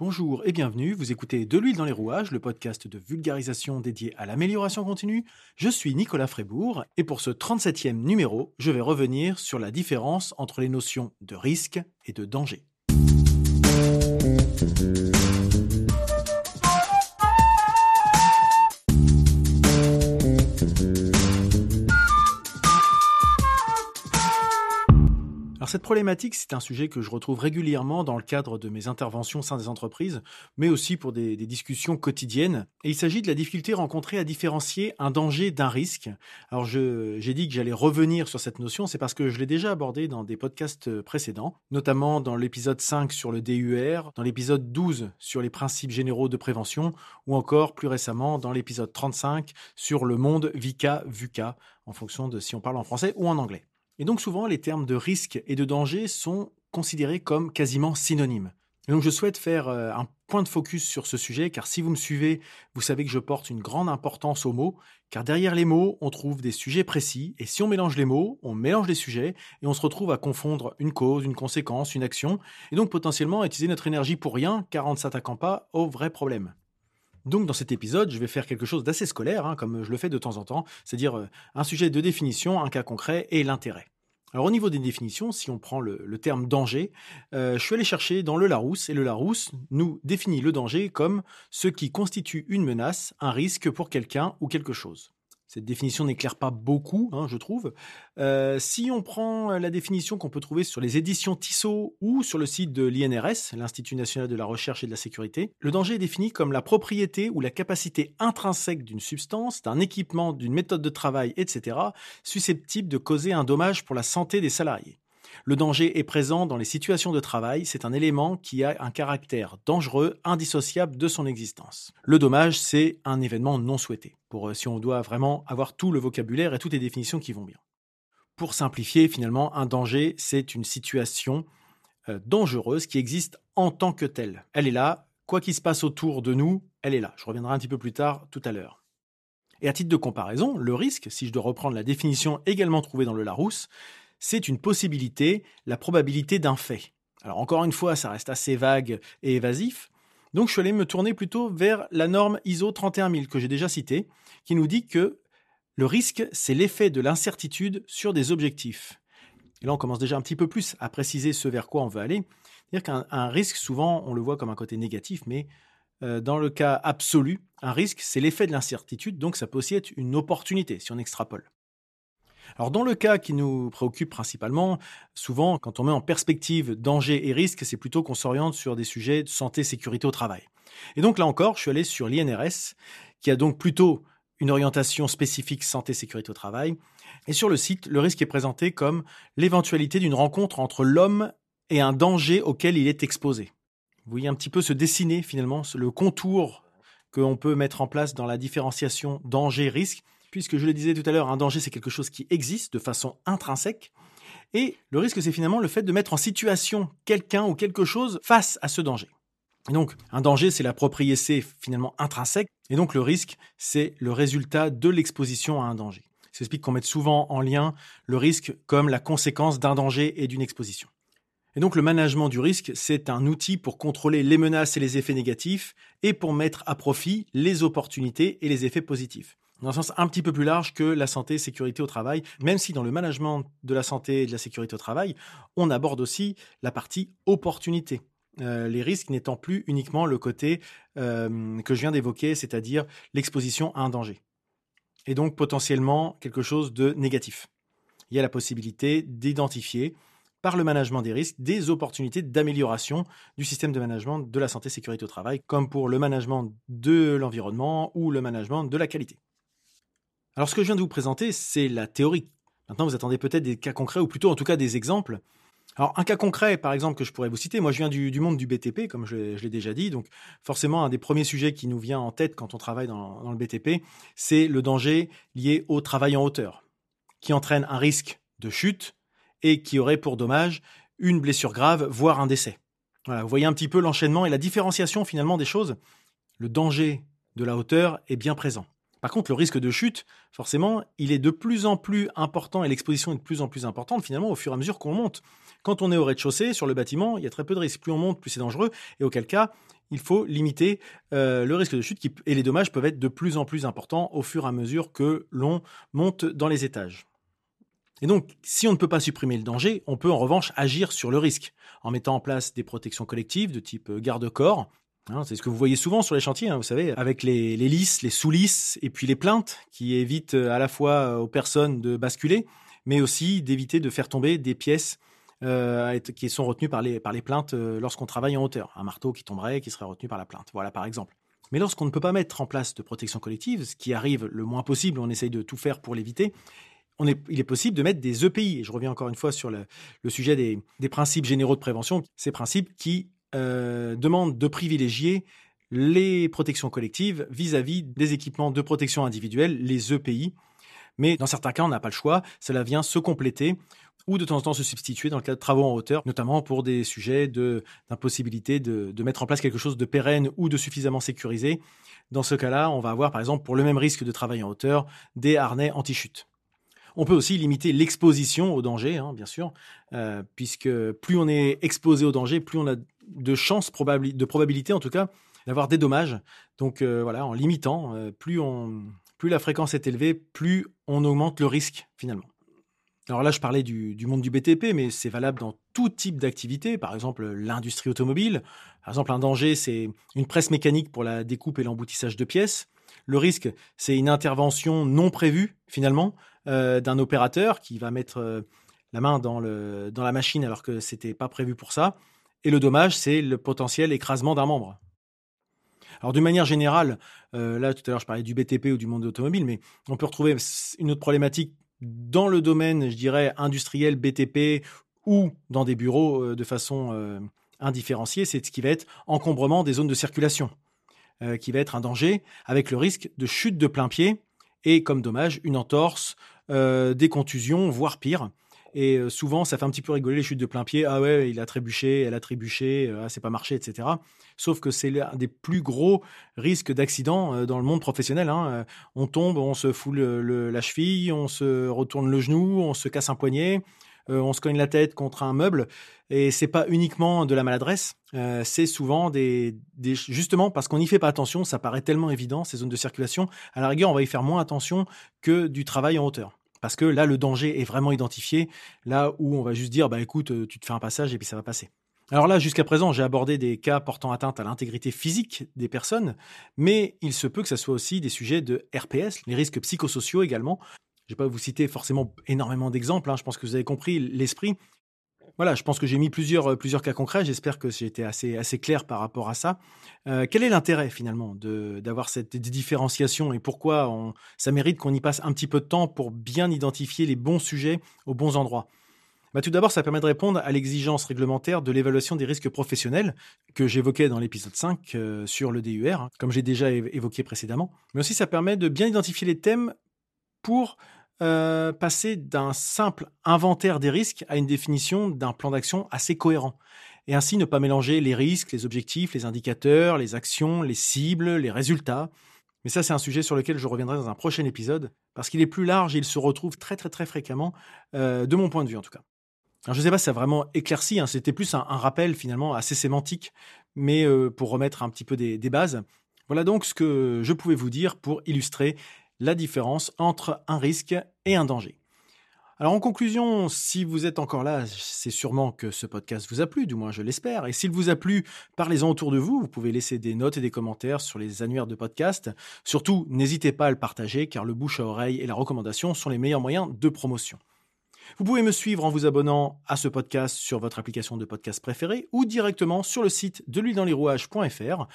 Bonjour et bienvenue, vous écoutez De l'huile dans les rouages, le podcast de vulgarisation dédié à l'amélioration continue. Je suis Nicolas Frébourg et pour ce 37e numéro, je vais revenir sur la différence entre les notions de risque et de danger. Cette problématique, c'est un sujet que je retrouve régulièrement dans le cadre de mes interventions au sein des entreprises, mais aussi pour des, discussions quotidiennes. Et il s'agit de la difficulté rencontrée à différencier un danger d'un risque. Alors j'ai dit que j'allais revenir sur cette notion, c'est parce que je l'ai déjà abordé dans des podcasts précédents, notamment dans l'épisode 5 sur le DUR, dans l'épisode 12 sur les principes généraux de prévention, ou encore plus récemment dans l'épisode 35 sur le monde VICA-VUCA, en fonction de si on parle en français ou en anglais. Et donc souvent, les termes de risque et de danger sont considérés comme quasiment synonymes. Donc je souhaite faire euh, un point de focus sur ce sujet, car si vous me suivez, vous savez que je porte une grande importance aux mots, car derrière les mots, on trouve des sujets précis, et si on mélange les mots, on mélange les sujets, et on se retrouve à confondre une cause, une conséquence, une action, et donc potentiellement utiliser notre énergie pour rien, car en ne s'attaquant pas au vrai problème. Donc dans cet épisode, je vais faire quelque chose d'assez scolaire, hein, comme je le fais de temps en temps, c'est-à-dire euh, un sujet de définition, un cas concret et l'intérêt. Alors au niveau des définitions, si on prend le, terme danger, euh, je suis allé chercher dans le Larousse, et le Larousse nous définit le danger comme ce qui constitue une menace, un risque pour quelqu'un ou quelque chose. Cette définition n'éclaire pas beaucoup, hein, je trouve. Euh, si on prend la définition qu'on peut trouver sur les éditions Tissot ou sur le site de l'INRS, l'Institut national de la recherche et de la sécurité, le danger est défini comme la propriété ou la capacité intrinsèque d'une substance, d'un équipement, d'une méthode de travail, etc., susceptible de causer un dommage pour la santé des salariés. Le danger est présent dans les situations de travail, c'est un élément qui a un caractère dangereux, indissociable de son existence. Le dommage, c'est un événement non souhaité, pour euh, si on doit vraiment avoir tout le vocabulaire et toutes les définitions qui vont bien. Pour simplifier, finalement, un danger, c'est une situation euh, dangereuse qui existe en tant que telle. Elle est là, quoi qu'il se passe autour de nous, elle est là. Je reviendrai un petit peu plus tard tout à l'heure. Et à titre de comparaison, le risque, si je dois reprendre la définition également trouvée dans le Larousse, c'est une possibilité, la probabilité d'un fait. Alors encore une fois, ça reste assez vague et évasif. Donc je suis allé me tourner plutôt vers la norme ISO 31000 que j'ai déjà citée, qui nous dit que le risque, c'est l'effet de l'incertitude sur des objectifs. Et là, on commence déjà un petit peu plus à préciser ce vers quoi on veut aller. C'est-à-dire qu'un risque, souvent, on le voit comme un côté négatif, mais euh, dans le cas absolu, un risque, c'est l'effet de l'incertitude, donc ça peut aussi être une opportunité si on extrapole. Alors dans le cas qui nous préoccupe principalement, souvent quand on met en perspective danger et risque, c'est plutôt qu'on s'oriente sur des sujets de santé sécurité au travail. Et donc là encore, je suis allé sur l'INRS qui a donc plutôt une orientation spécifique santé sécurité au travail. Et sur le site, le risque est présenté comme l'éventualité d'une rencontre entre l'homme et un danger auquel il est exposé. Vous voyez un petit peu se dessiner finalement le contour qu'on peut mettre en place dans la différenciation danger-risque puisque je le disais tout à l'heure, un danger, c'est quelque chose qui existe de façon intrinsèque. Et le risque, c'est finalement le fait de mettre en situation quelqu'un ou quelque chose face à ce danger. Et donc, un danger, c'est la propriété finalement intrinsèque. Et donc, le risque, c'est le résultat de l'exposition à un danger. Ça explique qu'on met souvent en lien le risque comme la conséquence d'un danger et d'une exposition. Et donc, le management du risque, c'est un outil pour contrôler les menaces et les effets négatifs et pour mettre à profit les opportunités et les effets positifs dans un sens un petit peu plus large que la santé, sécurité au travail, même si dans le management de la santé et de la sécurité au travail, on aborde aussi la partie opportunité. Euh, les risques n'étant plus uniquement le côté euh, que je viens d'évoquer, c'est-à-dire l'exposition à un danger. Et donc potentiellement quelque chose de négatif. Il y a la possibilité d'identifier par le management des risques des opportunités d'amélioration du système de management de la santé sécurité au travail, comme pour le management de l'environnement ou le management de la qualité. Alors ce que je viens de vous présenter, c'est la théorie. Maintenant, vous attendez peut-être des cas concrets, ou plutôt en tout cas des exemples. Alors un cas concret, par exemple, que je pourrais vous citer, moi je viens du, monde du BTP, comme je, l'ai déjà dit, donc forcément un des premiers sujets qui nous vient en tête quand on travaille dans, dans le BTP, c'est le danger lié au travail en hauteur, qui entraîne un risque de chute et qui aurait pour dommage une blessure grave, voire un décès. Voilà, vous voyez un petit peu l'enchaînement et la différenciation finalement des choses. Le danger de la hauteur est bien présent. Par contre, le risque de chute, forcément, il est de plus en plus important et l'exposition est de plus en plus importante finalement au fur et à mesure qu'on monte. Quand on est au rez-de-chaussée, sur le bâtiment, il y a très peu de risques. Plus on monte, plus c'est dangereux. Et auquel cas, il faut limiter euh, le risque de chute et les dommages peuvent être de plus en plus importants au fur et à mesure que l'on monte dans les étages. Et donc, si on ne peut pas supprimer le danger, on peut en revanche agir sur le risque en mettant en place des protections collectives de type euh, garde-corps. Hein, c'est ce que vous voyez souvent sur les chantiers, hein, vous savez, avec les, lisses, les sous-lisses et puis les plaintes qui évitent euh, à la fois aux personnes de basculer, mais aussi d'éviter de faire tomber des pièces euh, qui sont retenues par les, par les plaintes lorsqu'on travaille en hauteur. Un marteau qui tomberait, qui serait retenu par la plainte. Voilà, par exemple. Mais lorsqu'on ne peut pas mettre en place de protection collective, ce qui arrive le moins possible, on essaye de tout faire pour l'éviter, il est possible de mettre des EPI. Et je reviens encore une fois sur le, sujet des, principes généraux de prévention, ces principes qui euh, demandent de privilégier les protections collectives vis-à-vis des équipements de protection individuelle, les EPI. Mais dans certains cas, on n'a pas le choix. Cela vient se compléter ou de temps en temps se substituer dans le cas de travaux en hauteur, notamment pour des sujets d'impossibilité de, de, mettre en place quelque chose de pérenne ou de suffisamment sécurisé. Dans ce cas-là, on va avoir, par exemple, pour le même risque de travail en hauteur, des harnais anti-chute. On peut aussi limiter l'exposition au danger, hein, bien sûr, euh, puisque plus on est exposé au danger, plus on a de chances, de probabilité en tout cas, d'avoir des dommages. Donc euh, voilà, en limitant, euh, plus, on, plus la fréquence est élevée, plus on augmente le risque finalement. Alors là, je parlais du, monde du BTP, mais c'est valable dans tout type d'activité, par exemple l'industrie automobile. Par exemple, un danger, c'est une presse mécanique pour la découpe et l'emboutissage de pièces. Le risque, c'est une intervention non prévue, finalement, euh, d'un opérateur qui va mettre la main dans, le, dans la machine alors que c'était pas prévu pour ça. Et le dommage, c'est le potentiel écrasement d'un membre. Alors d'une manière générale, euh, là tout à l'heure je parlais du BTP ou du monde automobile, mais on peut retrouver une autre problématique dans le domaine, je dirais, industriel, BTP ou dans des bureaux de façon indifférenciée, c'est ce qui va être encombrement des zones de circulation. Euh, qui va être un danger, avec le risque de chute de plein pied et comme dommage une entorse, euh, des contusions, voire pire. Et euh, souvent, ça fait un petit peu rigoler les chutes de plein pied. Ah ouais, il a trébuché, elle a trébuché, ah, c'est pas marché, etc. Sauf que c'est l'un des plus gros risques d'accident dans le monde professionnel. Hein. On tombe, on se fout la cheville, on se retourne le genou, on se casse un poignet, on se cogne la tête contre un meuble. Et c'est pas uniquement de la maladresse, euh, c'est souvent des, justement parce qu'on n'y fait pas attention, ça paraît tellement évident ces zones de circulation. À la rigueur, on va y faire moins attention que du travail en hauteur. Parce que là, le danger est vraiment identifié, là où on va juste dire, bah écoute, euh, tu te fais un passage et puis ça va passer. Alors là, jusqu'à présent, j'ai abordé des cas portant atteinte à l'intégrité physique des personnes, mais il se peut que ça soit aussi des sujets de RPS, les risques psychosociaux également. Je ne vais pas vous citer forcément énormément d'exemples, hein, je pense que vous avez compris l'esprit, voilà, je pense que j'ai mis plusieurs, euh, plusieurs cas concrets. J'espère que j'ai été assez, clair par rapport à ça. Euh, quel est l'intérêt finalement d'avoir cette différenciation et pourquoi ça mérite qu'on y passe un petit peu de temps pour bien identifier les bons sujets aux bons endroits? Bah, tout d'abord, ça permet de répondre à l'exigence réglementaire de l'évaluation des risques professionnels que j'évoquais dans l'épisode 5 euh, sur le DUR, hein, comme j'ai déjà évoqué précédemment. Mais aussi, ça permet de bien identifier les thèmes pour euh, passer d'un simple inventaire des risques à une définition d'un plan d'action assez cohérent. Et ainsi ne pas mélanger les risques, les objectifs, les indicateurs, les actions, les cibles, les résultats. Mais ça, c'est un sujet sur lequel je reviendrai dans un prochain épisode, parce qu'il est plus large et il se retrouve très très très fréquemment, euh, de mon point de vue en tout cas. Alors je ne sais pas si ça a vraiment éclairci, hein, c'était plus un, rappel finalement assez sémantique, mais euh, pour remettre un petit peu des bases. Voilà donc ce que je pouvais vous dire pour illustrer la différence entre un risque et un danger. Alors en conclusion, si vous êtes encore là, c'est sûrement que ce podcast vous a plu, du moins je l'espère. Et s'il vous a plu, parlez-en autour de vous. Vous pouvez laisser des notes et des commentaires sur les annuaires de podcast. Surtout, n'hésitez pas à le partager car le bouche à oreille et la recommandation sont les meilleurs moyens de promotion. Vous pouvez me suivre en vous abonnant à ce podcast sur votre application de podcast préférée ou directement sur le site de l'huile-dans-les-rouages.fr,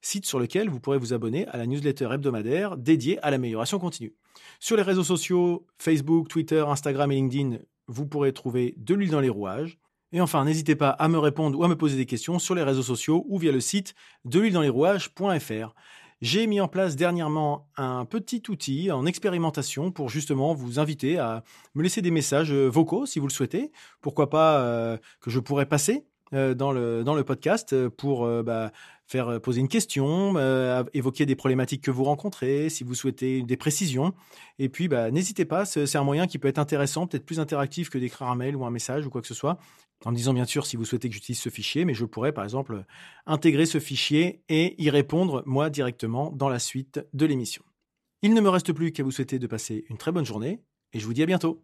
site sur lequel vous pourrez vous abonner à la newsletter hebdomadaire dédiée à l'amélioration continue. Sur les réseaux sociaux, Facebook, Twitter, Instagram et LinkedIn, vous pourrez trouver de l'huile dans les rouages. Et enfin, n'hésitez pas à me répondre ou à me poser des questions sur les réseaux sociaux ou via le site de l'huile dans les rouages.fr. J'ai mis en place dernièrement un petit outil en expérimentation pour justement vous inviter à me laisser des messages euh, vocaux si vous le souhaitez. Pourquoi pas euh, que je pourrais passer? Dans, le, dans le podcast pour bah, faire poser une question, évoquer des problématiques que vous rencontrez, si vous souhaitez des précisions. Et puis, bah, n'hésitez pas, c'est un moyen qui peut être intéressant, peut-être plus interactif que d'écrire un mail ou un message ou quoi que ce soit. En me disant bien sûr si vous souhaitez que j'utilise ce fichier, mais je pourrais par exemple intégrer ce fichier et y répondre moi directement dans la suite de l'émission. Il ne me reste plus qu'à vous souhaiter de passer une très bonne journée et je vous dis à bientôt.